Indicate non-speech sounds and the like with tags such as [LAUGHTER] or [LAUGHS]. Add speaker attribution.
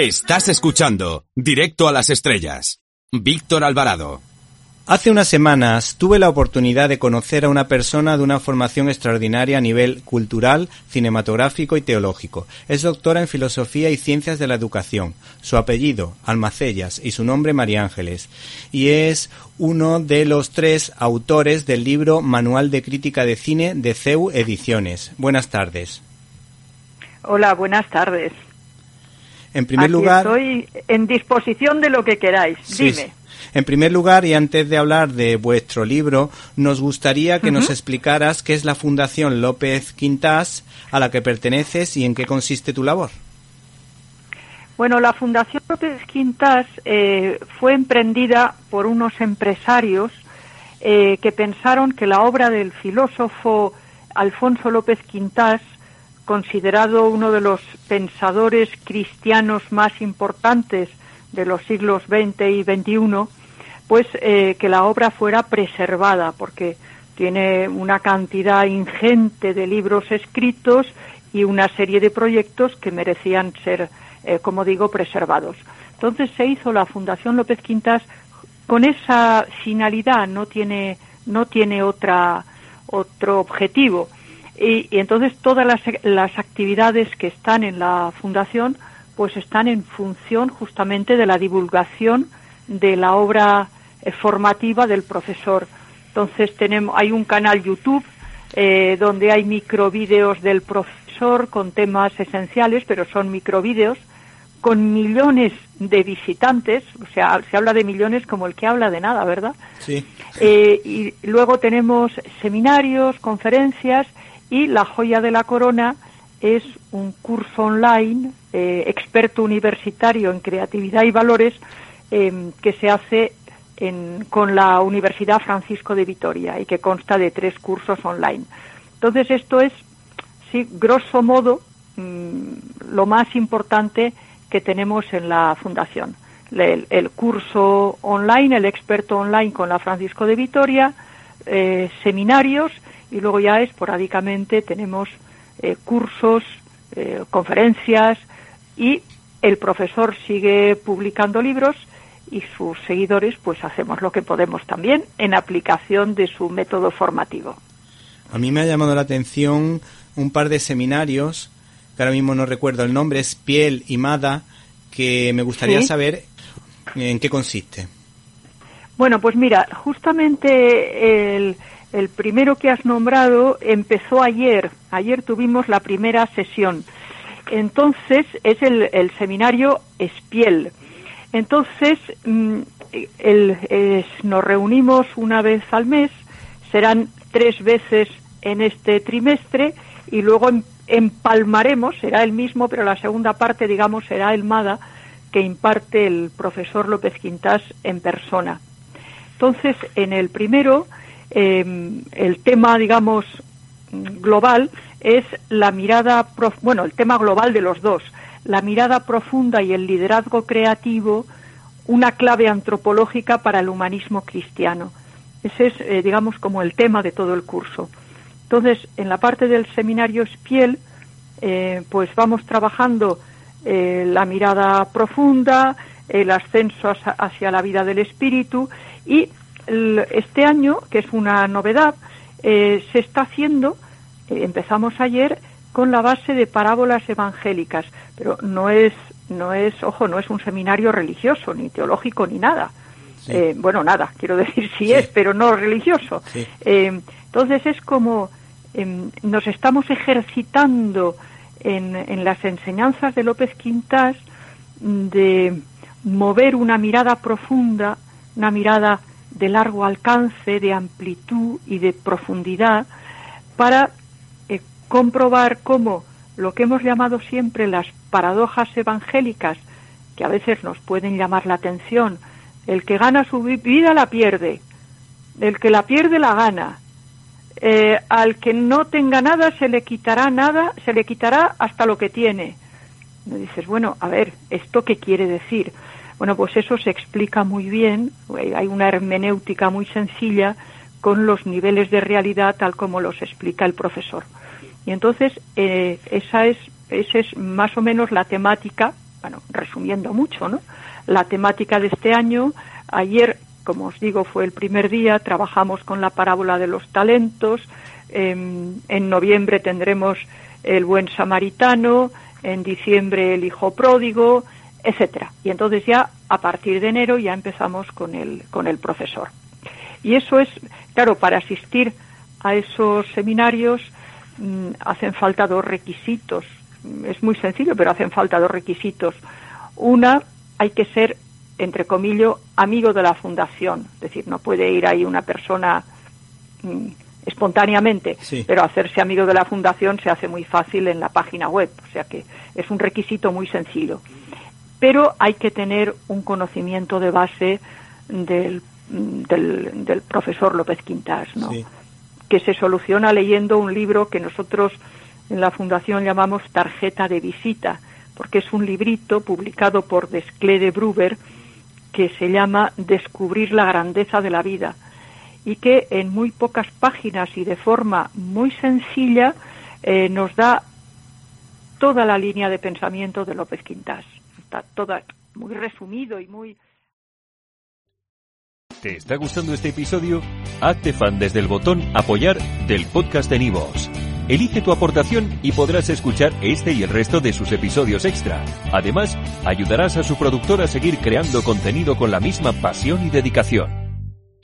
Speaker 1: Estás escuchando Directo a las Estrellas. Víctor Alvarado.
Speaker 2: Hace unas semanas tuve la oportunidad de conocer a una persona de una formación extraordinaria a nivel cultural, cinematográfico y teológico. Es doctora en Filosofía y Ciencias de la Educación. Su apellido, Almacellas, y su nombre, María Ángeles. Y es uno de los tres autores del libro Manual de Crítica de Cine de CEU Ediciones. Buenas tardes.
Speaker 3: Hola, buenas tardes.
Speaker 2: En primer lugar.
Speaker 3: Estoy en disposición de lo que queráis. Dime.
Speaker 2: En primer lugar, y antes de hablar de vuestro libro, nos gustaría que nos explicaras qué es la Fundación López Quintas a la que perteneces y en qué consiste tu labor.
Speaker 3: Bueno, la Fundación López Quintas eh, fue emprendida por unos empresarios eh, que pensaron que la obra del filósofo Alfonso López Quintas, considerado uno de los pensadores cristianos más importantes de los siglos XX y XXI, pues eh, que la obra fuera preservada, porque tiene una cantidad ingente de libros escritos y una serie de proyectos que merecían ser, eh, como digo, preservados. Entonces se hizo la Fundación López Quintas con esa finalidad, no tiene, no tiene otra, otro objetivo. Y, y entonces todas las, las actividades que están en la Fundación pues están en función justamente de la divulgación de la obra eh, formativa del profesor. Entonces tenemos, hay un canal YouTube eh, donde hay microvídeos del profesor con temas esenciales, pero son microvídeos con millones de visitantes, o sea, se habla de millones como el que habla de nada, ¿verdad?
Speaker 2: Sí.
Speaker 3: Eh, y luego tenemos seminarios, conferencias y la joya de la corona es un curso online, eh, experto universitario en creatividad y valores, em, que se hace con la Universidad Francisco de Vitoria y que consta de tres cursos online. Entonces, esto es, sí, grosso modo, mm, lo más importante que tenemos en la Fundación. El, curso online, el experto online con la Francisco de Vitoria, eh, seminarios y luego ya esporádicamente tenemos eh, cursos, eh, conferencias y el profesor sigue publicando libros y sus seguidores pues hacemos lo que podemos también en aplicación de su método formativo.
Speaker 2: A mí me ha llamado la atención un par de seminarios, que ahora mismo no recuerdo el nombre, es Piel y Mada, que me gustaría saber en qué consiste.
Speaker 3: Bueno, pues mira, justamente el, el primero que has nombrado empezó ayer. Ayer tuvimos la primera sesión. Entonces es el, seminario Espiel. Entonces mm, nos reunimos una vez al mes, serán tres veces en este trimestre y luego em, empalmaremos, será el mismo, pero la segunda parte, digamos, será el MADA que imparte el profesor López Quintas en persona. Entonces, en el primero Em, el tema, digamos, global es la mirada, bueno, el tema global de los dos, la mirada profunda y el liderazgo creativo, una clave antropológica para el humanismo cristiano. Ese es, eh, digamos, como el tema de todo el curso. Entonces, en la parte del seminario Spiel, eh, pues vamos trabajando eh, la mirada profunda, el ascenso hacia la vida del espíritu y este año, que es una novedad, eh, se está haciendo, eh, empezamos ayer, con la base de parábolas evangélicas, pero no es, no es, ojo, no es un seminario religioso, ni teológico, ni nada. Eh, bueno, nada, quiero decir [LAUGHS] sí, es, pero no religioso. entonces es como em, nos estamos ejercitando en, en las enseñanzas de López Quintas de mover una mirada profunda, una mirada de largo alcance, de amplitud y de profundidad para eh, comprobar cómo lo que hemos llamado siempre las paradojas evangélicas, que a veces nos pueden llamar la atención, el que gana su vida la pierde, el que la pierde la gana, eh, al que no tenga nada se le quitará nada, se le quitará hasta lo que tiene. Me dices, bueno, a ver, ¿esto qué quiere decir? Bueno, pues eso se explica muy bien, hay una hermenéutica muy sencilla con los niveles de realidad tal como los explica el profesor. Y entonces eh, esa es, esa es más o menos la temática bueno, resumiendo mucho, ¿no? La temática de este año, ayer, como os digo, fue el primer día, trabajamos con la parábola de los talentos, en noviembre tendremos el buen samaritano, en diciembre el hijo pródigo, etcétera. Y entonces ya a partir de enero ya empezamos con el con el profesor. Y eso es, claro, para asistir a esos seminarios mm, hacen falta dos requisitos. Es muy sencillo, pero hacen falta dos requisitos. Una, hay que ser, entre comillas, amigo de la fundación. Es decir, no puede ir ahí una persona mm, espontáneamente, pero hacerse amigo de la fundación se hace muy fácil en la página web, o sea que es un requisito muy sencillo. Pero hay que tener un conocimiento de base del, del, profesor López Quintas, ¿no? que se soluciona leyendo un libro que nosotros en la fundación llamamos tarjeta de visita, porque es un librito publicado por Desclé de Bruber que se llama Descubrir la grandeza de la vida y que en muy pocas páginas y de forma muy sencilla eh, nos da toda la línea de pensamiento de López Quintas. Está toda muy resumido y muy...
Speaker 4: ¿Te está gustando este episodio? Hazte fan desde el botón apoyar del podcast de Nivos. Elige tu aportación y podrás escuchar este y el resto de sus episodios extra. Además, ayudarás a su productor a seguir creando contenido con la misma pasión y dedicación.